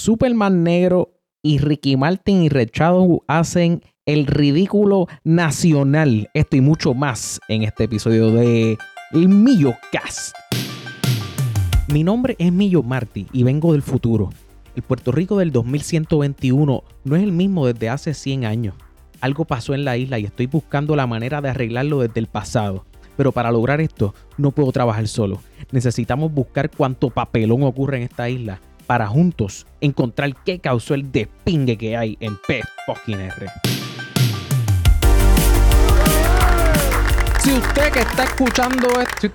Superman Negro y Ricky Martin y Rechado hacen el ridículo nacional. Esto y mucho más en este episodio de El Millo Cast. Mi nombre es Millo Marty y vengo del futuro. El Puerto Rico del 2121 no es el mismo desde hace 100 años. Algo pasó en la isla y estoy buscando la manera de arreglarlo desde el pasado. Pero para lograr esto no puedo trabajar solo. Necesitamos buscar cuánto papelón ocurre en esta isla para juntos encontrar qué causó el despingue que hay en P R. Si usted que está escuchando esto,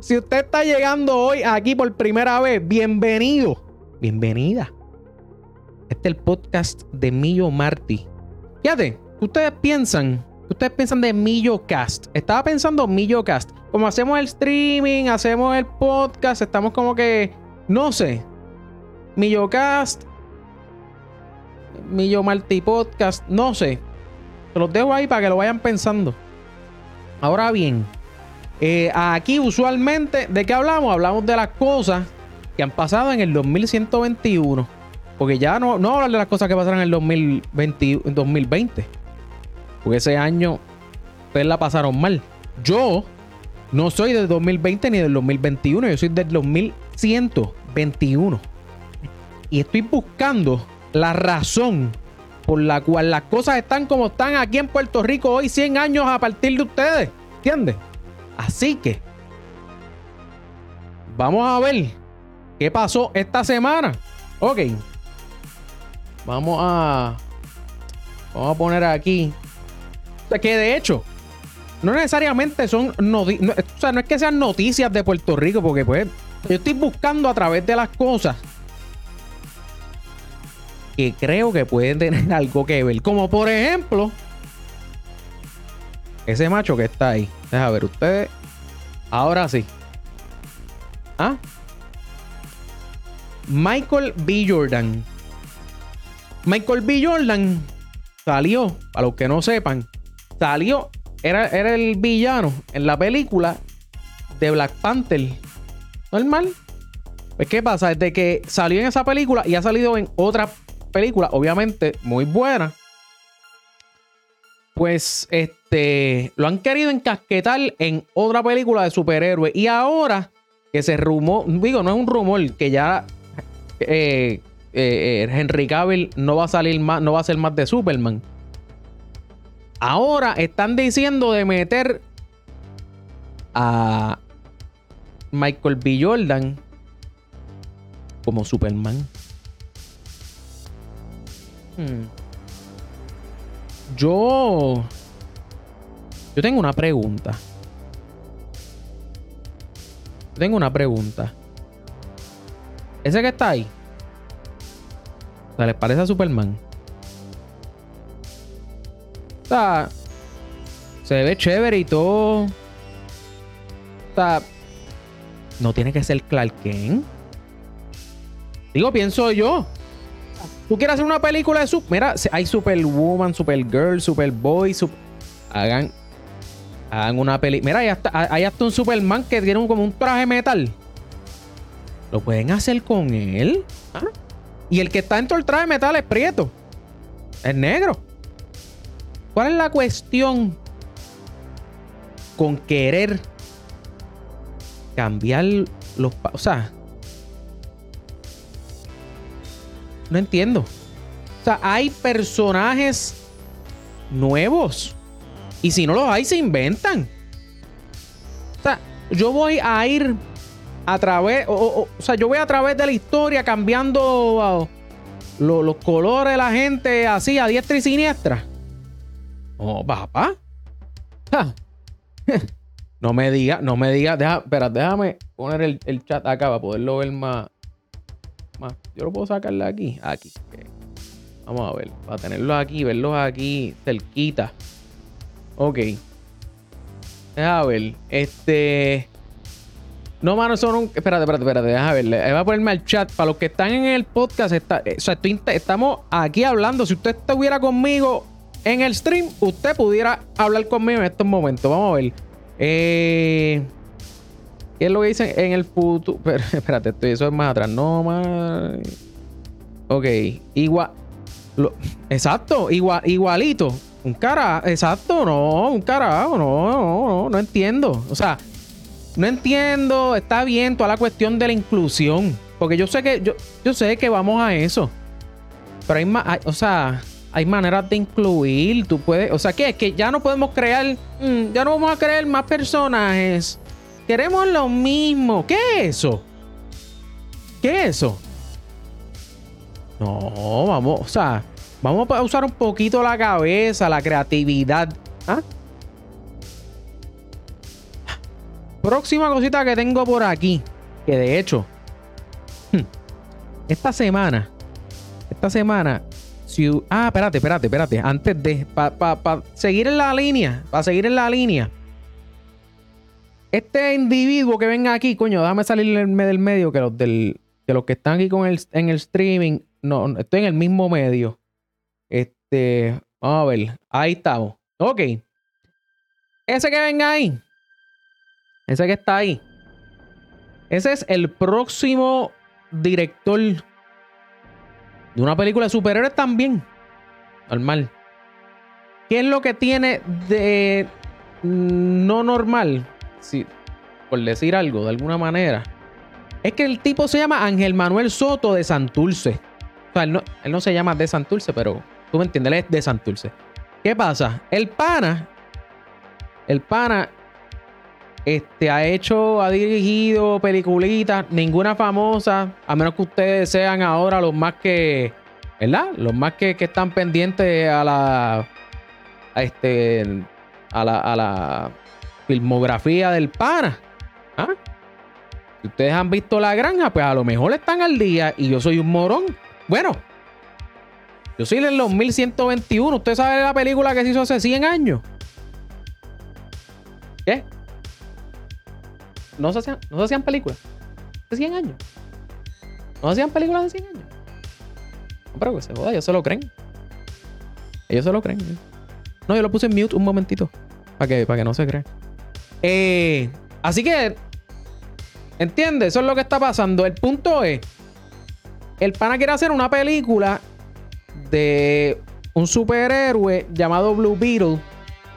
si usted, está llegando hoy aquí por primera vez, bienvenido, bienvenida. Este es el podcast de Millo Marty. Fíjate, ustedes piensan, ustedes piensan de Millo Cast. Estaba pensando Millo Cast. Como hacemos el streaming, hacemos el podcast, estamos como que, no sé, Millo Cast, Millo Marty Podcast, no sé. Se los dejo ahí para que lo vayan pensando. Ahora bien, eh, aquí usualmente, ¿de qué hablamos? Hablamos de las cosas que han pasado en el 2121. Porque ya no, no hablar de las cosas que pasaron en el 2020, 2020. Porque ese año, pues la pasaron mal. Yo no soy del 2020 ni del 2021, yo soy del 2121. Y estoy buscando la razón por la cual las cosas están como están aquí en Puerto Rico hoy 100 años a partir de ustedes. ¿Entiendes? Así que vamos a ver qué pasó esta semana. Ok. Vamos a vamos a poner aquí que de hecho no necesariamente son no, o sea, no es que sean noticias de Puerto Rico porque pues yo estoy buscando a través de las cosas que creo que pueden tener algo que ver. Como por ejemplo, ese macho que está ahí. Deja ver ustedes. Ahora sí. ¿Ah? Michael B. Jordan. Michael B. Jordan salió, para los que no sepan, salió, era, era el villano en la película de Black Panther. Normal. Pues, ¿qué pasa? Desde que salió en esa película y ha salido en otra película, obviamente muy buena, pues este lo han querido encasquetar en otra película de superhéroes. Y ahora que se rumó, digo, no es un rumor, que ya eh, eh, Henry Cavill no va a salir más, no va a ser más de Superman. Ahora están diciendo de meter a Michael B. Jordan como Superman. Hmm. Yo. Yo tengo una pregunta. Tengo una pregunta. Ese que está ahí. O ¿les parece a Superman? O se ve chévere y todo. No tiene que ser Clark Kent. Digo, pienso yo. Tú quieres hacer una película de su. Mira, hay Superwoman, Supergirl, Superboy. Super... Hagan. Hagan una peli. Mira, hay hasta, un Superman que tiene como un traje metal. Lo pueden hacer con él. Y el que está dentro del traje metal es prieto. Es negro. ¿Cuál es la cuestión con querer cambiar los. O sea, No entiendo. O sea, hay personajes nuevos. Y si no los hay, se inventan. O sea, yo voy a ir a través. O, sea, yo voy a través de la historia cambiando los colores de la gente así a diestra y siniestra. Oh, papá. no me diga, no me diga. Espera, déjame poner el, el chat acá para poderlo ver más. Yo lo puedo sacarle aquí. Aquí. Vamos a ver. Para tenerlos aquí, verlos aquí cerquita. Ok. Deja ver. Este. No, mano, son un. Espérate, espérate, espérate. Deja ver. Voy a ponerme al chat. Para los que están en el podcast, está... o sea, estamos aquí hablando. Si usted estuviera conmigo en el stream, usted pudiera hablar conmigo en estos momentos. Vamos a ver. Eh. ¿Qué es lo que dicen en el futuro? Espérate, eso es más atrás. No más. Ok. Igual. exacto. Igual, igualito. Un cara. Exacto. No. Un carajo. No, no, no. No entiendo. O sea. No entiendo. Está bien toda la cuestión de la inclusión. Porque yo sé que. Yo, yo sé que vamos a eso. Pero hay más. o sea. Hay maneras de incluir. Tú puedes. O sea, ¿qué? Es que ya no podemos crear. Mm, ya no vamos a crear más personajes Queremos lo mismo. ¿Qué es eso? ¿Qué es eso? No, vamos, o sea, vamos a usar un poquito la cabeza, la creatividad. ¿Ah? Próxima cosita que tengo por aquí. Que de hecho, hmm, esta semana, esta semana, ah, espérate, espérate, espérate. Antes de, para seguir en la línea, para seguir en la línea, este individuo que venga aquí, coño, déjame salir del medio que los, del, que, los que están aquí con el, en el streaming. No, estoy en el mismo medio. Este, vamos a ver. Ahí estamos. Ok. Ese que venga ahí. Ese que está ahí. Ese es el próximo director de una película de superhéroes también. Normal. ¿Qué es lo que tiene de no normal? por decir algo de alguna manera, es que el tipo se llama Ángel Manuel Soto de Santurce. O sea, él no, se llama de Santurce, pero tú me entiendes, él es de Santurce. ¿Qué pasa? El pana, el pana, este, ha hecho, ha dirigido peliculitas, ninguna famosa, a menos que ustedes sean ahora los más que, ¿verdad? Los más que, que están pendientes a la, a este, a la, a la filmografía del pana. ¿Ah? Si ustedes han visto La Granja, pues a lo mejor están al día y yo soy un morón. Bueno, yo soy los 1121. ¿Usted sabe la película que se hizo hace 100 años? ¿Qué? ¿No se hacían, no se hacían películas? ¿Hace 100 años? ¿No se hacían películas de 100 años? No, pero que se joda, ellos se lo creen. Ellos se lo creen. ¿eh? No, yo lo puse en mute un momentito. Para que, para que no se creen. Eh, así que, ¿entiendes? Eso es lo que está pasando. El punto es, el pana quiere hacer una película de un superhéroe llamado Blue Beetle.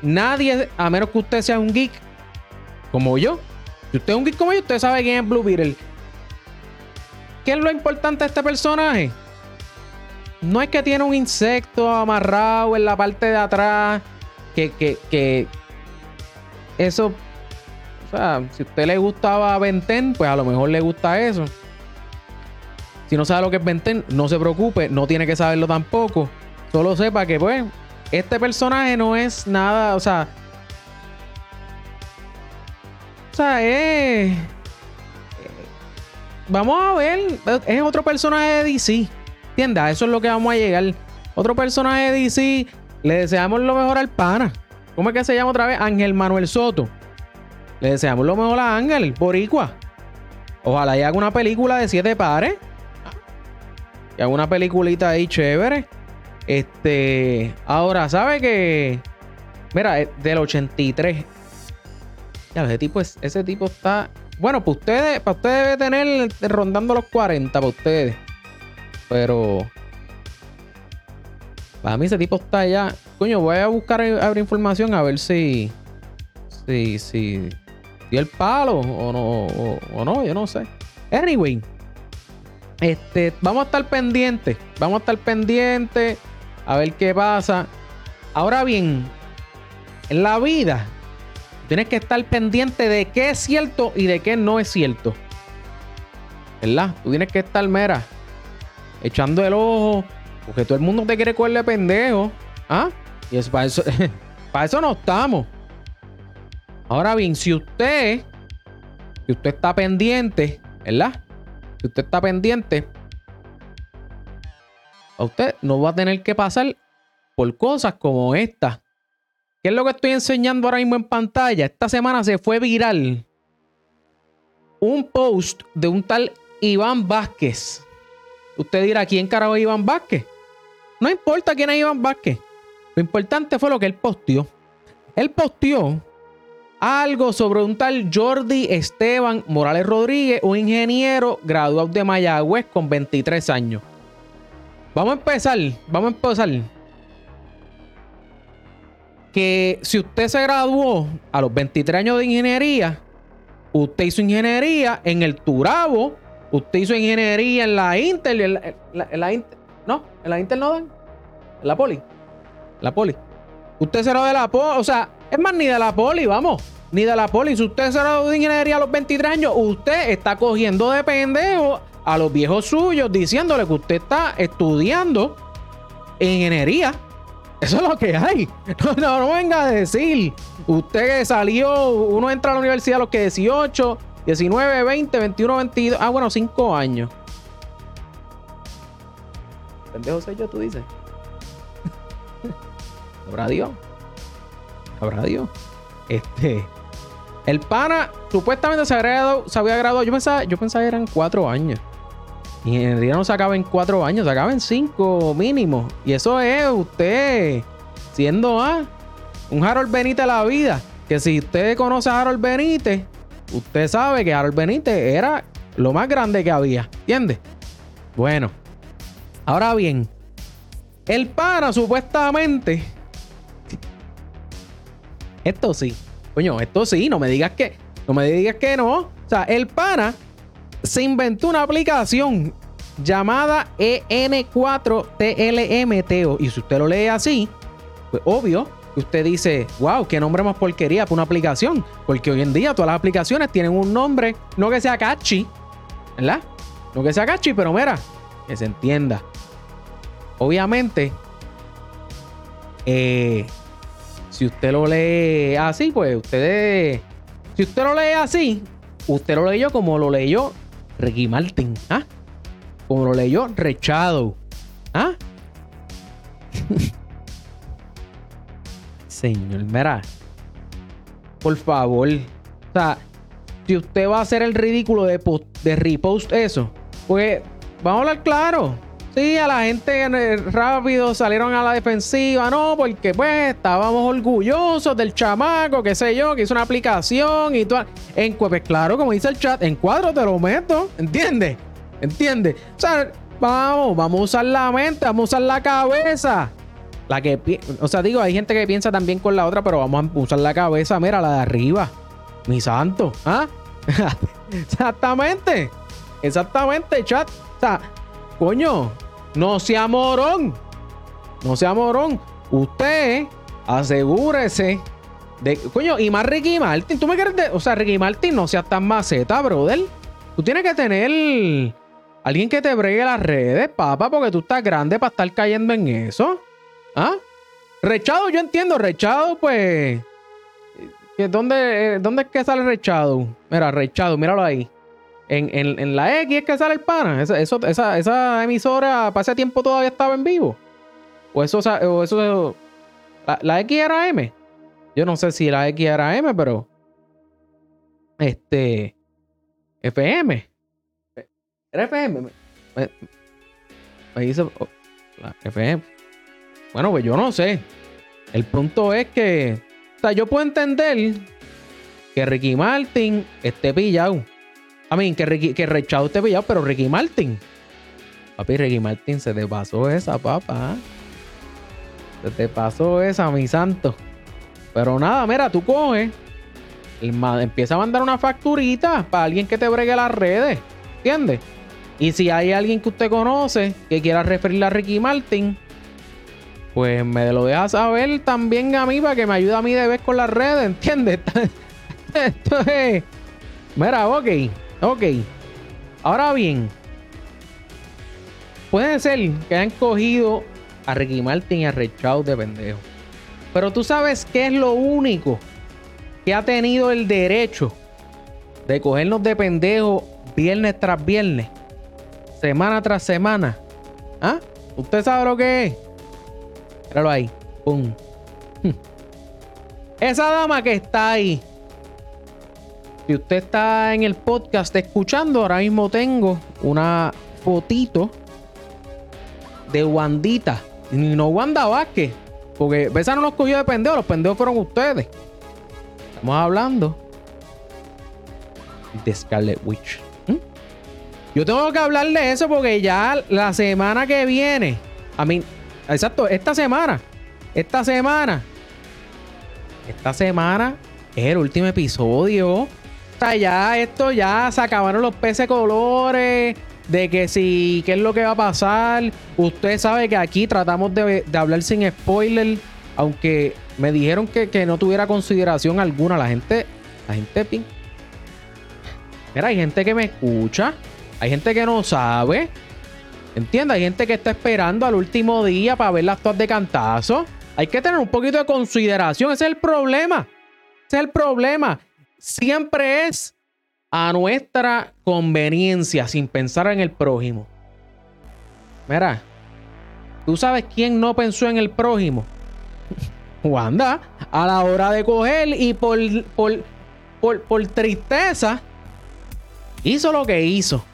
Nadie, a menos que usted sea un geek como yo. Si usted es un geek como yo, usted sabe quién es Blue Beetle. ¿Qué es lo importante de este personaje? No es que tiene un insecto amarrado en la parte de atrás. Que, que, que eso o sea, si a usted le gustaba Benten, pues a lo mejor le gusta eso. Si no sabe lo que es Benten, no se preocupe, no tiene que saberlo tampoco. Solo sepa que, pues, este personaje no es nada, o sea. O sea, es. Vamos a ver. Es otro personaje de DC. ¿Entiendes? eso es lo que vamos a llegar. Otro personaje de DC. Le deseamos lo mejor al pana. ¿Cómo es que se llama otra vez? Ángel Manuel Soto. Le deseamos lo mejor a Ángel, Boricua. Ojalá y haga una película de siete pares. Y haga una peliculita ahí chévere. Este. Ahora, ¿sabe que? Mira, del 83. Ya, ese tipo, es, ese tipo está. Bueno, para ustedes, para ustedes debe tener rondando los 40, para ustedes. Pero. Para mí ese tipo está allá. Coño, voy a buscar abrir información a ver si. Si, si dio el palo o no, o, no, yo no sé. Anyway, este, vamos a estar pendientes, vamos a estar pendientes a ver qué pasa. Ahora bien, en la vida tienes que estar pendiente de qué es cierto y de qué no es cierto. ¿Verdad? Tú tienes que estar, mera, echando el ojo, porque todo el mundo te quiere cogerle pendejo. ¿Ah? Y es para eso, para eso no estamos. Ahora bien, si usted, si usted está pendiente, ¿verdad? Si usted está pendiente, a usted no va a tener que pasar por cosas como esta. ¿Qué es lo que estoy enseñando ahora mismo en pantalla? Esta semana se fue viral un post de un tal Iván Vázquez. Usted dirá, ¿quién carajo es Iván Vázquez? No importa quién es Iván Vázquez. Lo importante fue lo que él posteó. Él posteó algo sobre un tal Jordi Esteban Morales Rodríguez, un ingeniero graduado de Mayagüez con 23 años. Vamos a empezar, vamos a empezar. Que si usted se graduó a los 23 años de ingeniería, usted hizo ingeniería en el Turabo, usted hizo ingeniería en la Intel, en la, Intel, no, en la Intel no dan, en la Poli, la Poli. Usted será de la Poli, o sea, es más, ni de la Poli, vamos, ni de la Poli. Si usted será de ingeniería a los 23 años, usted está cogiendo de pendejo a los viejos suyos diciéndole que usted está estudiando ingeniería. Eso es lo que hay. No, no, venga a decir. Usted salió, uno entra a la universidad a los que 18, 19, 20, 21, 22. Ah, bueno, 5 años. Pendejo soy yo, tú dices. Habrá Dios. Habrá Dios. Este. El pana supuestamente se, había graduado, se había graduado. Yo pensaba, yo pensaba que eran 4 años. Ingeniería no se acaba en cuatro años, se acaba en cinco mínimo. Y eso es usted siendo ah, un Harold Benítez de la vida. Que si usted conoce a Harold Benítez, usted sabe que Harold Benítez era lo más grande que había. ¿Entiende? Bueno, ahora bien, el pana supuestamente. Esto sí. Coño, esto sí, no me digas que. No me digas que no. O sea, el pana se inventó una aplicación llamada EN4TLMTO. Y si usted lo lee así, pues obvio usted dice, wow, qué nombre más porquería para una aplicación. Porque hoy en día todas las aplicaciones tienen un nombre, no que sea catchy, ¿verdad? No que sea catchy, pero mira, que se entienda. Obviamente, eh, si usted lo lee así, pues usted, si usted lo lee así, usted lo leyó como lo leyó Ricky Martin, ¿ah? Como lo leyó Rechado, ¿ah? Señor, mira. Por favor. O sea, si usted va a hacer el ridículo de, de repost eso, pues vamos a hablar claro. Sí, a la gente rápido salieron a la defensiva, no, porque pues estábamos orgullosos del chamaco, qué sé yo, que hizo una aplicación y todo. En, pues claro, como dice el chat, en cuadro te lo meto, ¿entiendes? ¿Entiendes? O sea, vamos, vamos a usar la mente, vamos a usar la cabeza. La que, o sea, digo, hay gente que piensa también con la otra, pero vamos a usar la cabeza, mira, la de arriba. Mi santo, ¿ah? Exactamente. Exactamente, chat. O sea, Coño, no sea morón. No sea morón. Usted asegúrese de. Coño, y más Ricky Martin. Tú me quieres. o sea, Ricky Martin no seas tan maceta, brother. Tú tienes que tener alguien que te bregue las redes, papá, porque tú estás grande para estar cayendo en eso. ¿Ah? Rechado, yo entiendo. Rechado, pues. ¿Dónde, ¿Dónde es que sale Rechado? Mira, Rechado, míralo ahí. En, la X es que sale el pana. Esa, esa, emisora para ese tiempo todavía estaba en vivo. O eso, o eso la, X era M. Yo no sé si la X era M, pero. Este. FM. Era FM. Me, dice. Oh, la FM. Bueno, pues yo no sé. El punto es que. O sea, yo puedo entender que Ricky Martin esté pillado. A mí, que, Ricky, que Rechado esté pillado, pero Ricky Martin. Papi, Ricky Martin, se te pasó esa, papá. Se te pasó esa, mi santo. Pero nada, mira, tú coges. empieza a mandar una facturita para alguien que te bregue las redes. ¿Entiendes? Y si hay alguien que usted conoce que quiera referirle a Ricky Martin, pues me lo deja saber también a mí para que me ayude a mí de vez con las redes, ¿entiendes? Esto es. Mira, ok. Ok. Ahora bien, puede ser que hayan cogido a Ricky Martin y a Rechao de pendejo. Pero tú sabes qué es lo único que ha tenido el derecho de cogernos de pendejo viernes tras viernes, semana tras semana. ¿Ah? ¿Usted sabe lo que es? Míralo ahí. Pum. Esa dama que está ahí si usted está en el podcast escuchando, ahora mismo tengo una fotito de Wandita. Y no Wanda Vázquez. Porque esa no nos cogió de pendejo, los pendejos fueron ustedes. Estamos hablando de Scarlet Witch. ¿Mm? Yo tengo que hablar de eso porque ya la semana que viene, a mí, exacto, esta semana, esta semana, esta semana es el último episodio. Ya esto ya se acabaron los peces colores. De que si, qué es lo que va a pasar. Usted sabe que aquí tratamos de, hablar sin spoiler. Aunque me dijeron que, que, no tuviera consideración alguna. La gente, la gente Mira, hay gente que me escucha. Hay gente que no sabe. ¿Entiendes? Hay gente que está esperando al último día para ver las todas de cantazo. Hay que tener un poquito de consideración. Ese es el problema. Ese es el problema. Siempre es a nuestra conveniencia, sin pensar en el prójimo. Mira, ¿tú sabes quién no pensó en el prójimo? Wanda, a la hora de coger y por, por, por, por tristeza hizo lo que hizo.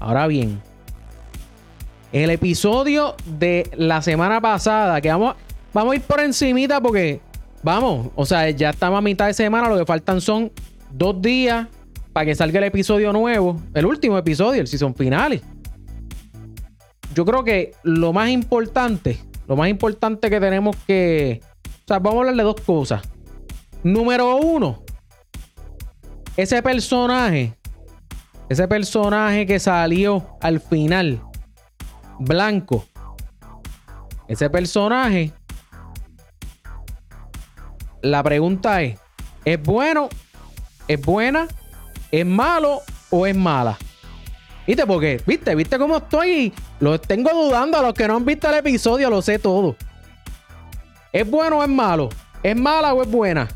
Ahora bien, el episodio de la semana pasada, que vamos, vamos a ir por encimita porque, vamos, o sea, ya estamos a mitad de semana, lo que faltan son dos días para que salga el episodio nuevo, el último episodio, el season final. Yo creo que lo más importante, lo más importante que tenemos que, o sea, vamos a hablar de dos cosas. Número uno, ese personaje ese personaje que salió al final, blanco. Ese personaje. La pregunta es: ¿es bueno? ¿Es buena? ¿Es malo o es mala? ¿Viste? Porque, ¿viste? ¿Viste cómo estoy? Lo tengo dudando. A los que no han visto el episodio, lo sé todo. ¿Es bueno o es malo? ¿Es mala o es buena?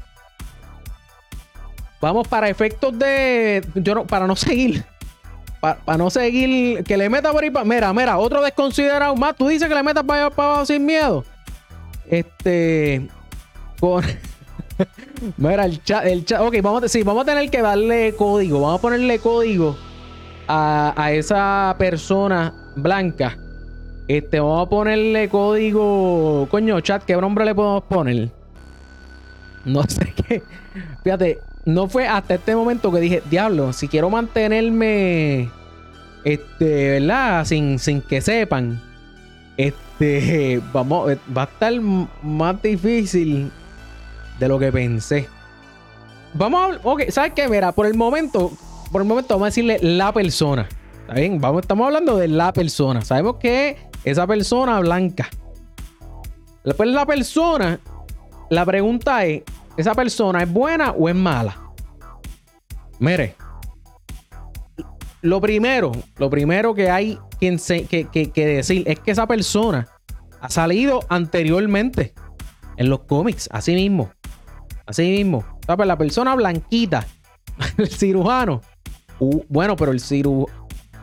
Vamos para efectos de. Yo no, para no seguir. Para no seguir. Que le meta por ahí para. Mira, mira, otro desconsiderado más. Tú dices que le metas para para abajo sin miedo. Este. Con. mira, el chat, el chat. Ok, vamos sí, vamos a tener que darle código. Vamos a ponerle código a, a esa persona blanca. Este, vamos a ponerle código. Coño, chat, ¿qué nombre le podemos poner? No sé qué. Fíjate, no fue hasta este momento que dije, diablo, si quiero mantenerme, este, ¿verdad? Sin, sin que sepan, este, vamos, va a estar más difícil de lo que pensé. Vamos a, ok, ¿sabes qué? Mira, por el momento, por el momento vamos a decirle la persona. ¿Está bien? Vamos, estamos hablando de la persona. Sabemos que esa persona blanca. Después la persona, la pregunta es, ¿Esa persona es buena o es mala? Mire, lo primero, lo primero que hay que, que, decir es que esa persona ha salido anteriormente en los cómics, así mismo. Así mismo. La persona blanquita, el cirujano. bueno, pero el, ciru,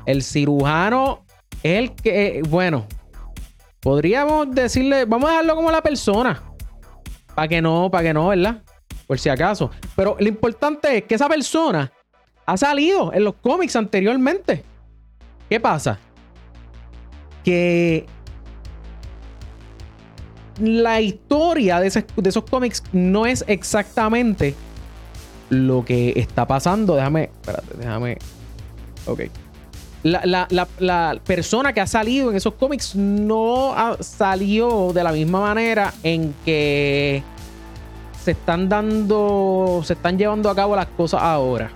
el cirujano es el que, bueno, podríamos decirle, vamos a dejarlo como la persona. Para que no, para que no, ¿verdad? Por si acaso. Pero lo importante es que esa persona ha salido en los cómics anteriormente. ¿Qué pasa? Que la historia de, esos cómics no es exactamente lo que está pasando. Déjame, espérate, déjame. Ok. La, persona que ha salido en esos cómics no salió de la misma manera en que se están dando, se están llevando a cabo las cosas ahora.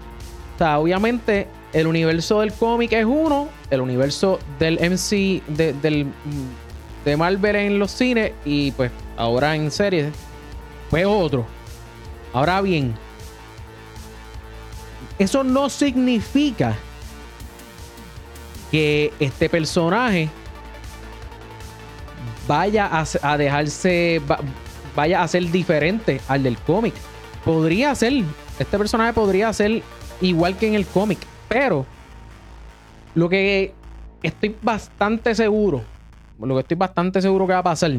O sea, obviamente el universo del cómic es uno, el universo del MC, de, del, de Marvel en los cines y pues ahora en series, pues otro. Ahora bien, eso no significa que este personaje vaya a, dejarse, vaya a ser diferente al del cómic. Podría ser, este personaje podría ser igual que en el cómic, pero lo que estoy bastante seguro, lo que estoy bastante seguro que va a pasar,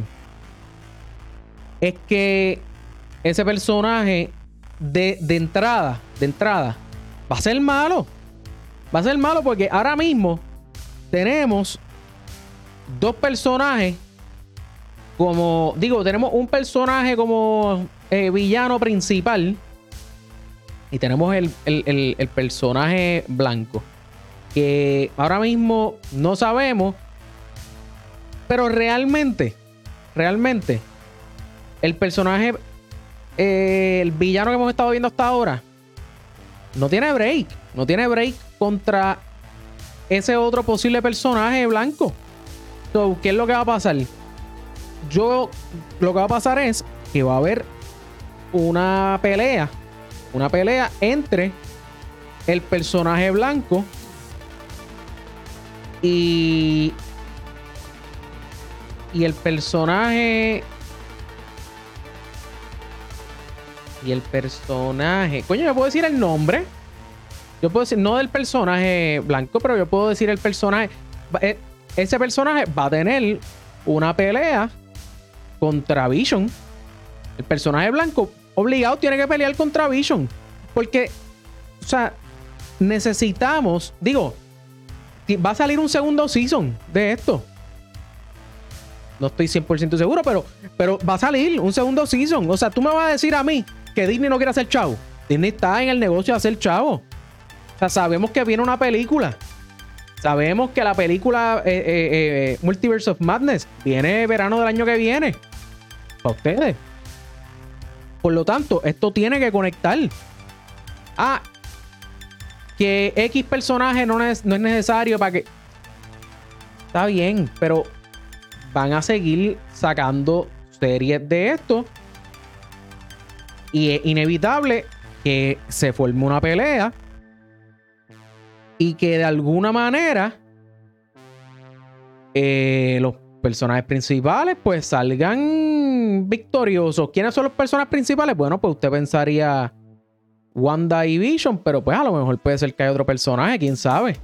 es que ese personaje de, de entrada, de entrada, va a ser malo. Va a ser malo porque ahora mismo tenemos dos personajes como, digo, tenemos un personaje como eh, villano principal, Y tenemos el, el personaje blanco. Que ahora mismo no sabemos. Pero realmente, realmente, el personaje, eh, el villano que hemos estado viendo hasta ahora, no tiene break. No tiene break contra ese otro posible personaje blanco. ¿qué es lo que va a pasar? Yo, lo que va a pasar es que va a haber una pelea. Una pelea entre el personaje blanco y. Y el personaje. Y el personaje. Coño, ¿me puedo decir el nombre? Yo puedo decir, no del personaje blanco, pero yo puedo decir el personaje. Eh, ese personaje va a tener una pelea contra Vision. El personaje blanco, obligado, tiene que pelear contra Vision. Porque, o sea, necesitamos, digo, va a salir un segundo season de esto. No estoy 100% seguro, pero, pero va a salir un segundo season. O sea, tú me vas a decir a mí que Disney no quiere hacer chavo. Disney está en el negocio de hacer chavo. O sea, sabemos que viene una película. Sabemos que la película eh, eh, eh, Multiverse of Madness viene verano del año que viene. Para ustedes. Por lo tanto, esto tiene que conectar. Ah, que X personaje no es, no es necesario para que. Está bien, pero van a seguir sacando series de esto. Y es inevitable que se forme una pelea y que de alguna manera eh, los personajes principales pues salgan victoriosos. ¿Quiénes son los personajes principales? Bueno, pues usted pensaría Wanda y Vision, pero pues a lo mejor puede ser que hay otro personaje, quién sabe.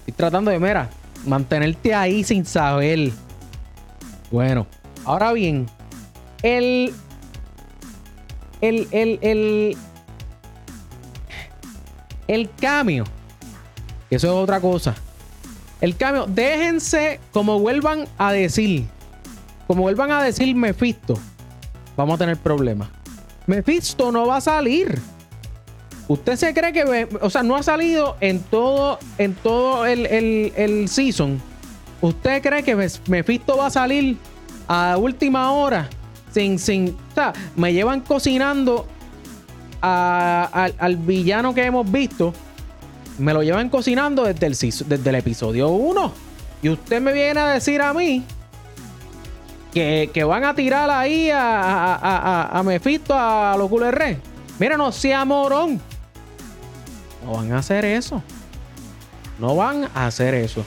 Estoy tratando de, mira, mantenerte ahí sin saber. Bueno, ahora bien, el. El. El. El. El cambio eso es otra cosa. El cambio, déjense como vuelvan a decir, como vuelvan a decir Mephisto, vamos a tener problemas. Mephisto no va a salir. ¿Usted se cree que, o sea, no ha salido en todo, en todo el, el, season? ¿Usted cree que Mephisto va a salir a última hora? Sin, sin, o sea, me llevan cocinando al villano que hemos visto me lo llevan cocinando desde el, desde el episodio 1. Y usted me viene a decir a mí que, van a tirar ahí a, a, a, a Mephisto, a los culerres. Mira, no sea morón. No van a hacer eso. No van a hacer eso.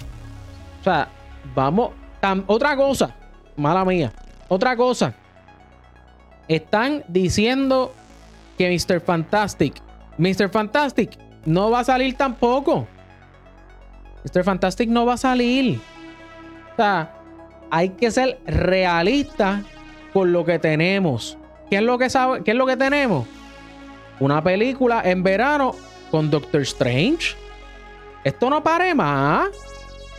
O sea, vamos. otra cosa. Mala mía. Otra cosa. Están diciendo que Mr. Fantastic. Mr. Fantastic no va a salir tampoco. Mr. Fantastic no va a salir. O sea, hay que ser realista con lo que tenemos. ¿Qué es lo que, sabe, qué es lo que tenemos? Una película en verano con Doctor Strange. Esto no pare más.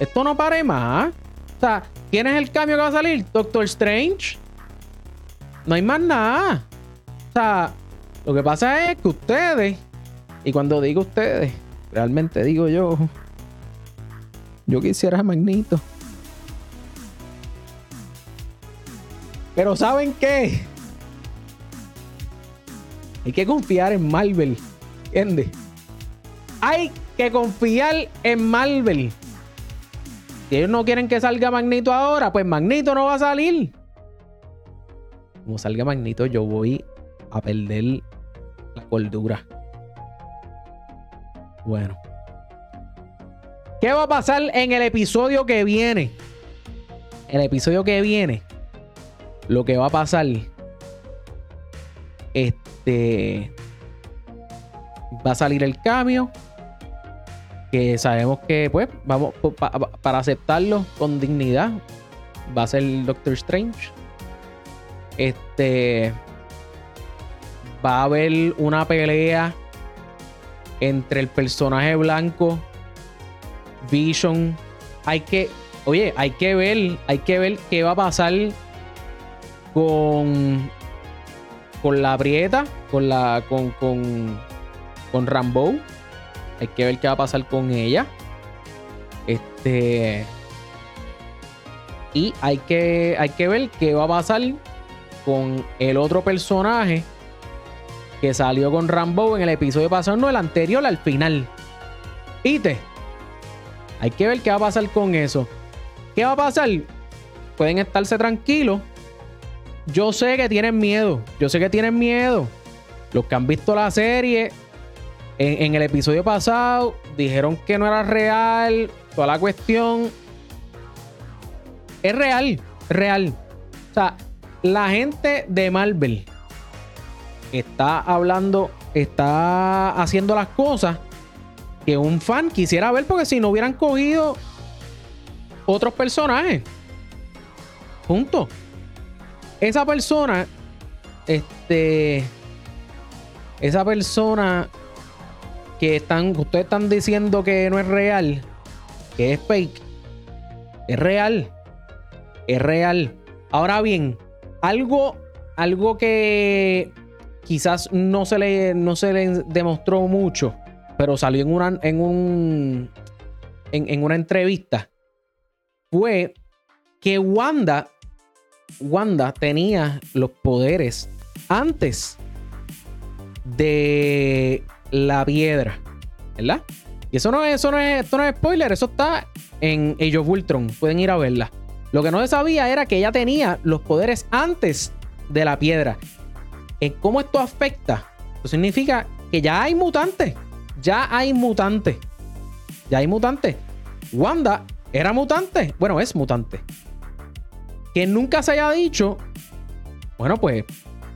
Esto no pare más. O sea, ¿quién es el cambio que va a salir? Doctor Strange. No hay más nada. O sea, lo que pasa es que ustedes y cuando digo ustedes, realmente digo yo. Yo quisiera a Magnito. Pero ¿saben qué? Hay que confiar en Marvel. ¿Entiendes? Hay que confiar en Marvel. Si ellos no quieren que salga Magnito ahora, pues Magnito no va a salir. Como salga Magnito, yo voy a perder la cordura. Bueno. ¿Qué va a pasar en el episodio que viene? El episodio que viene. Lo que va a pasar. Este. Va a salir el cambio. Que sabemos que, pues, vamos. para aceptarlo con dignidad. Va a ser Doctor Strange. Este. Va a haber una pelea entre el personaje blanco, Vision. Hay que, oye, hay que ver, hay que ver qué va a pasar con con la Prieta, con la con con con Rambo. Hay que ver qué va a pasar con ella. Este. Y hay que, hay que ver qué va a pasar con el otro personaje que salió con Rambo en el episodio pasado, no el anterior, al final. ¿Viste? Hay que ver qué va a pasar con eso. ¿Qué va a pasar? Pueden estarse tranquilos. Yo sé que tienen miedo. Yo sé que tienen miedo. Los que han visto la serie en, el episodio pasado dijeron que no era real. Toda la cuestión. Es real. Real. O sea, la gente de Marvel está hablando, está haciendo las cosas que un fan quisiera ver porque si no hubieran cogido otros personajes. Punto. Esa persona, este, esa persona que están, ustedes están diciendo que no es real, que es fake, es real, es real. Ahora bien, algo, algo que quizás no se le, no se le demostró mucho, pero salió en una, en un, en, una entrevista, fue que Wanda, Wanda tenía los poderes antes de la piedra, ¿verdad? Y eso no es, eso no es, esto no es spoiler, eso está en Age of Ultron, pueden ir a verla. Lo que no se sabía era que ella tenía los poderes antes de la piedra. ¿Cómo esto afecta? Eso significa que ya hay mutantes. Ya hay mutantes. Ya hay mutantes. Wanda era mutante. Bueno, es mutante. Que nunca se haya dicho. Bueno, pues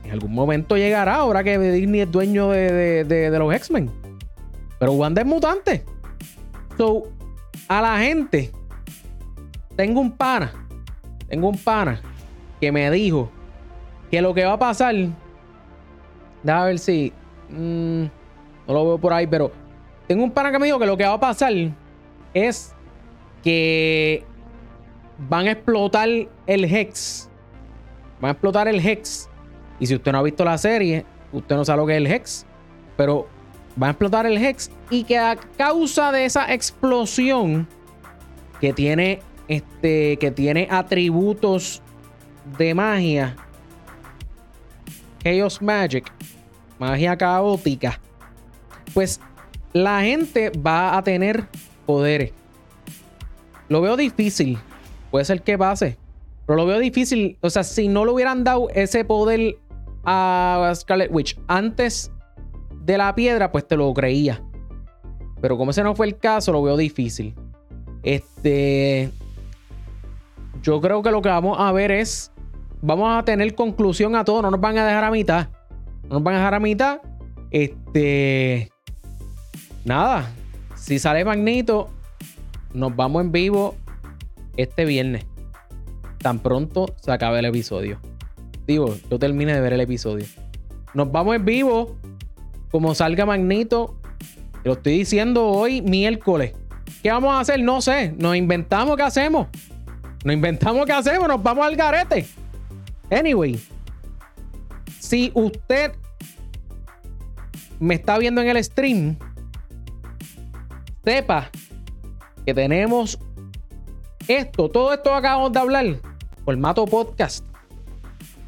en algún momento llegará ahora que Disney es dueño de, los X-Men. Pero Wanda es mutante. So, a la gente, tengo un pana tengo un pana que me dijo que lo que va a pasar. Déjame ver si. Mm, no lo veo por ahí, pero. Tengo un pana que me dijo que lo que va a pasar es que van a explotar el Hex. Van a explotar el Hex. Y si usted no ha visto la serie, usted no sabe lo que es el Hex. Pero van a explotar el Hex. Y que a causa de esa explosión que tiene este, que tiene atributos de magia. Chaos Magic. Magia caótica. Pues la gente va a tener poderes. Lo veo difícil. Puede ser que pase. Pero lo veo difícil. O sea, si no le hubieran dado ese poder a Scarlet Witch antes de la piedra, pues te lo creía. Pero como ese no fue el caso, lo veo difícil. Este yo creo que lo que vamos a ver es, vamos a tener conclusión a todo, no nos van a dejar a mitad. No nos van a dejar a mitad. Este, nada, si sale Magnito, nos vamos en vivo este viernes. Tan pronto se acabe el episodio. Digo, yo termine de ver el episodio. Nos vamos en vivo. Como salga Magnito. Lo estoy diciendo hoy, miércoles. ¿Qué vamos a hacer? No sé. Nos inventamos qué hacemos. Nos inventamos qué hacemos, nos vamos al garete. Anyway, si usted me está viendo en el stream, sepa que tenemos esto, todo esto acabamos de hablar, formato podcast.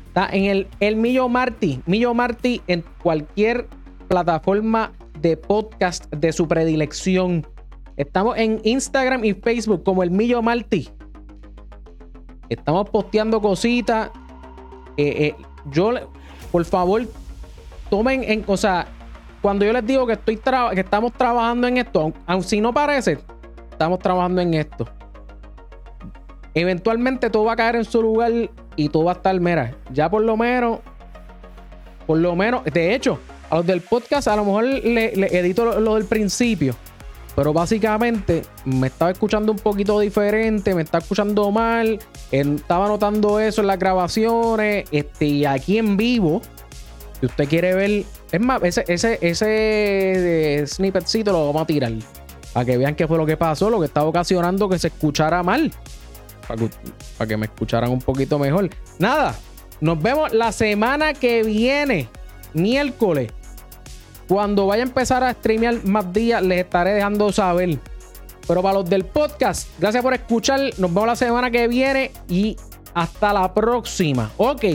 Está en el, el Millo Marty, Millo Marty en cualquier plataforma de podcast de su predilección. Estamos en Instagram y Facebook como el Millo Marty. Estamos posteando cositas. Eh, eh, yo, por favor, tomen en. O sea, cuando yo les digo que, estoy que estamos trabajando en esto, aun si no parece, estamos trabajando en esto. Eventualmente todo va a caer en su lugar y todo va a estar, mera. ya por lo menos, por lo menos, de hecho, a los del podcast a lo mejor le, edito lo del principio pero básicamente me estaba escuchando un poquito diferente, me está escuchando mal. Estaba notando eso en las grabaciones. Este, y aquí en vivo, si usted quiere ver. Es más, ese, ese, ese snippetcito lo vamos a tirar. Para que vean qué fue lo que pasó, lo que estaba ocasionando que se escuchara mal. Para que, me escucharan un poquito mejor. Nada, nos vemos la semana que viene, miércoles Cuando vaya a empezar a streamear más días, les estaré dejando saber. Pero para los del podcast, gracias por escuchar. Nos vemos la semana que viene y hasta la próxima. Ok.